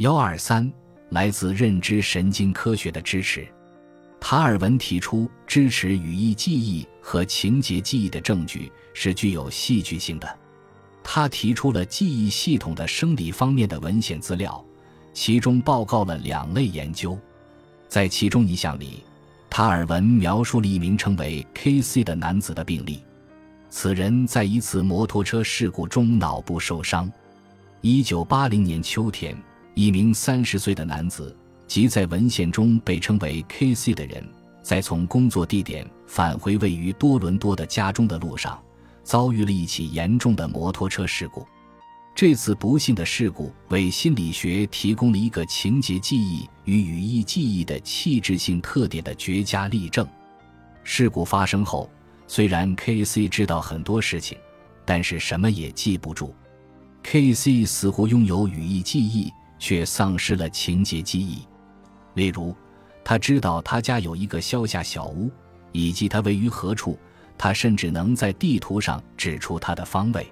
幺二三，来自认知神经科学的支持。塔尔文提出，支持语义记忆和情节记忆的证据是具有戏剧性的。他提出了记忆系统的生理方面的文献资料，其中报告了两类研究。在其中一项里，塔尔文描述了一名称为 K.C. 的男子的病例。此人在一次摩托车事故中脑部受伤。一九八零年秋天，一名三十岁的男子，即在文献中被称为 K.C. 的人，在从工作地点返回位于多伦多的家中的路上，遭遇了一起严重的摩托车事故。这次不幸的事故为心理学提供了一个情节记忆与语义记忆的器质性特点的绝佳例证。事故发生后。虽然 K.C. 知道很多事情，但是什么也记不住。K.C. 似乎拥有语义记忆，却丧失了情节记忆。例如，他知道他家有一个乡下小屋，以及它位于何处。他甚至能在地图上指出它的方位。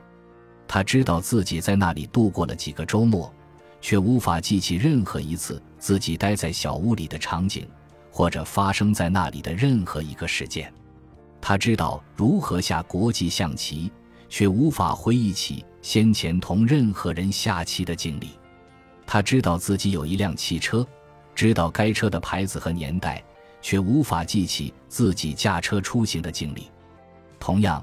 他知道自己在那里度过了几个周末，却无法记起任何一次自己待在小屋里的场景，或者发生在那里的任何一个事件。他知道如何下国际象棋，却无法回忆起先前同任何人下棋的经历。他知道自己有一辆汽车，知道该车的牌子和年代，却无法记起自己驾车出行的经历。同样，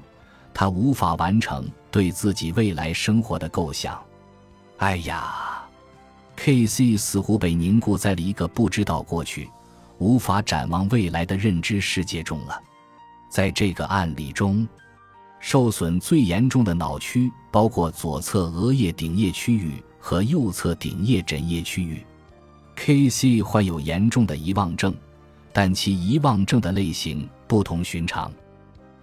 他无法完成对自己未来生活的构想。哎呀，K.C. 似乎被凝固在了一个不知道过去、无法展望未来的认知世界中了。在这个案例中，受损最严重的脑区包括左侧额叶顶叶区域和右侧顶叶枕叶区域。K.C. 患有严重的遗忘症，但其遗忘症的类型不同寻常。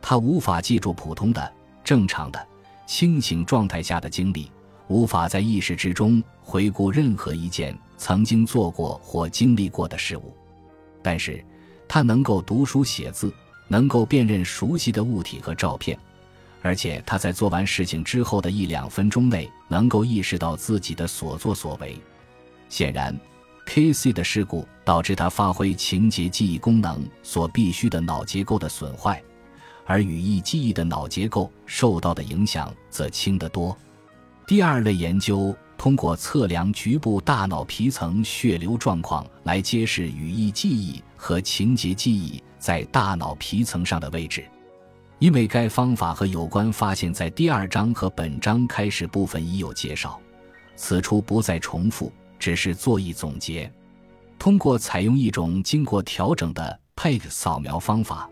他无法记住普通的、正常的、清醒状态下的经历，无法在意识之中回顾任何一件曾经做过或经历过的事物。但是，他能够读书写字。能够辨认熟悉的物体和照片，而且他在做完事情之后的一两分钟内能够意识到自己的所作所为。显然，K.C. 的事故导致他发挥情节记忆功能所必须的脑结构的损坏，而语义记忆的脑结构受到的影响则轻得多。第二类研究通过测量局部大脑皮层血流状况来揭示语义记忆和情节记忆。在大脑皮层上的位置，因为该方法和有关发现，在第二章和本章开始部分已有介绍，此处不再重复，只是做一总结。通过采用一种经过调整的 PET 扫描方法，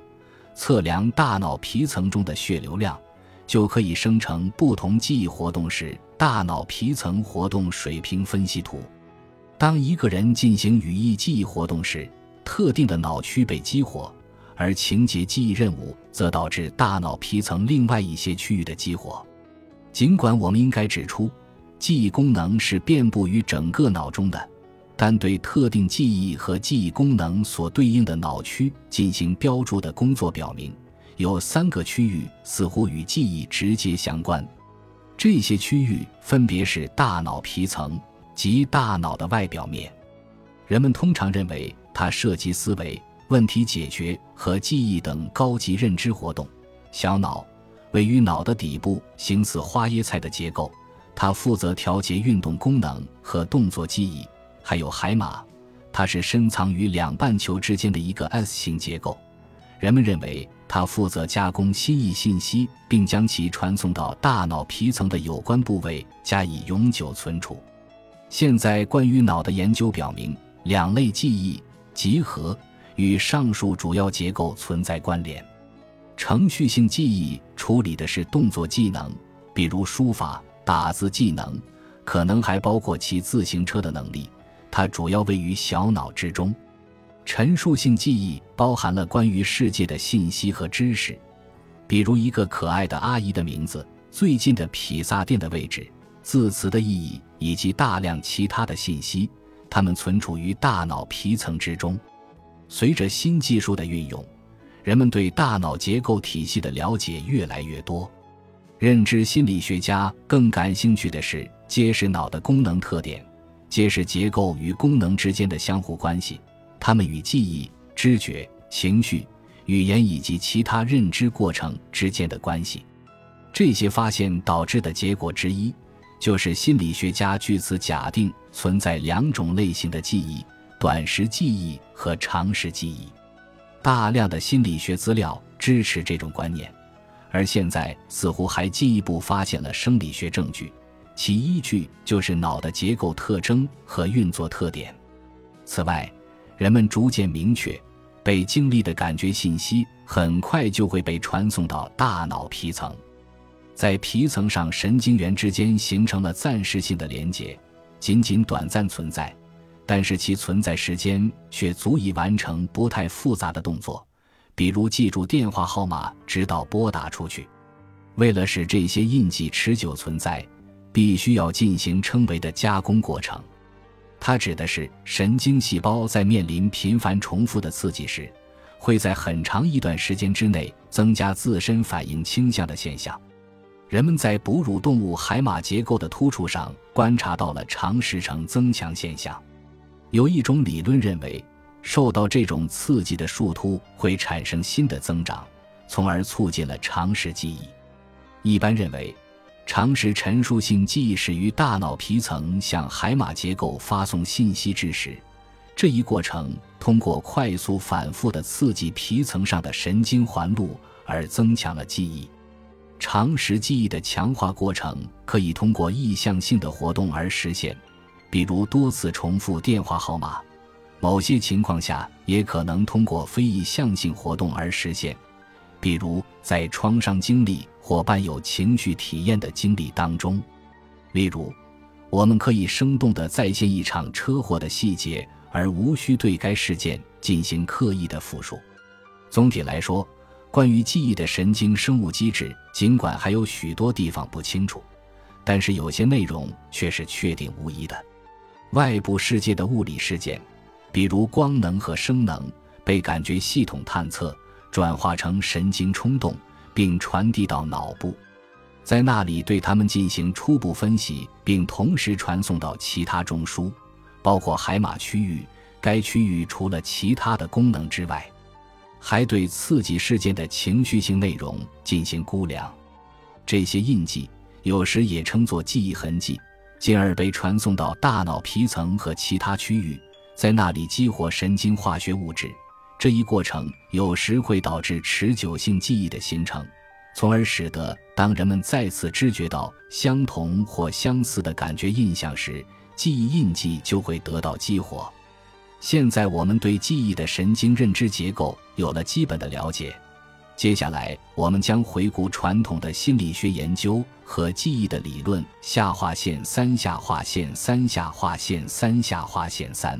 测量大脑皮层中的血流量，就可以生成不同记忆活动时大脑皮层活动水平分析图。当一个人进行语义记忆活动时，特定的脑区被激活。而情节记忆任务则导致大脑皮层另外一些区域的激活。尽管我们应该指出，记忆功能是遍布于整个脑中的，但对特定记忆和记忆功能所对应的脑区进行标注的工作表明，有三个区域似乎与记忆直接相关。这些区域分别是大脑皮层及大脑的外表面。人们通常认为它涉及思维。问题解决和记忆等高级认知活动。小脑位于脑的底部，形似花椰菜的结构，它负责调节运动功能和动作记忆。还有海马，它是深藏于两半球之间的一个 S 型结构。人们认为它负责加工心意信息，并将其传送到大脑皮层的有关部位加以永久存储。现在，关于脑的研究表明，两类记忆集合。与上述主要结构存在关联。程序性记忆处理的是动作技能，比如书法、打字技能，可能还包括骑自行车的能力。它主要位于小脑之中。陈述性记忆包含了关于世界的信息和知识，比如一个可爱的阿姨的名字、最近的披萨店的位置、字词的意义以及大量其他的信息。它们存储于大脑皮层之中。随着新技术的运用，人们对大脑结构体系的了解越来越多。认知心理学家更感兴趣的是揭示脑的功能特点，揭示结构与功能之间的相互关系，它们与记忆、知觉、情绪、语言以及其他认知过程之间的关系。这些发现导致的结果之一，就是心理学家据此假定存在两种类型的记忆：短时记忆和长时记忆。大量的心理学资料支持这种观念，而现在似乎还进一步发现了生理学证据，其依据就是脑的结构特征和运作特点。此外，人们逐渐明确，被经历的感觉信息很快就会被传送到大脑皮层。在皮层上，神经元之间形成了暂时性的连接，仅仅短暂存在，但是其存在时间却足以完成不太复杂的动作，比如记住电话号码直到拨打出去。为了使这些印记持久存在，必须要进行称为的加工过程。它指的是神经细胞在面临频繁重复的刺激时，会在很长一段时间之内增加自身反应倾向的现象。人们在哺乳动物海马结构的突触上观察到了长时程增强现象。有一种理论认为，受到这种刺激的树突会产生新的增长，从而促进了长时记忆。一般认为，长时陈述性记忆始于大脑皮层向海马结构发送信息之时，这一过程通过快速反复的刺激皮层上的神经环路而增强了记忆。长时记忆的强化过程可以通过意向性的活动而实现，比如多次重复电话号码；某些情况下也可能通过非意向性活动而实现，比如在创伤经历或伴有情绪体验的经历当中。例如，我们可以生动地再现一场车祸的细节，而无需对该事件进行刻意的复述。总体来说。关于记忆的神经生物机制，尽管还有许多地方不清楚，但是有些内容却是确定无疑的。外部世界的物理事件，比如光能和声能，被感觉系统探测，转化成神经冲动，并传递到脑部，在那里对它们进行初步分析，并同时传送到其他中枢，包括海马区域。该区域除了其他的功能之外。还对刺激事件的情绪性内容进行估量，这些印记有时也称作记忆痕迹，进而被传送到大脑皮层和其他区域，在那里激活神经化学物质。这一过程有时会导致持久性记忆的形成，从而使得当人们再次知觉到相同或相似的感觉印象时，记忆印记就会得到激活。现在我们对记忆的神经认知结构有了基本的了解，接下来我们将回顾传统的心理学研究和记忆的理论。下划线三下划线三下划线三下划线三。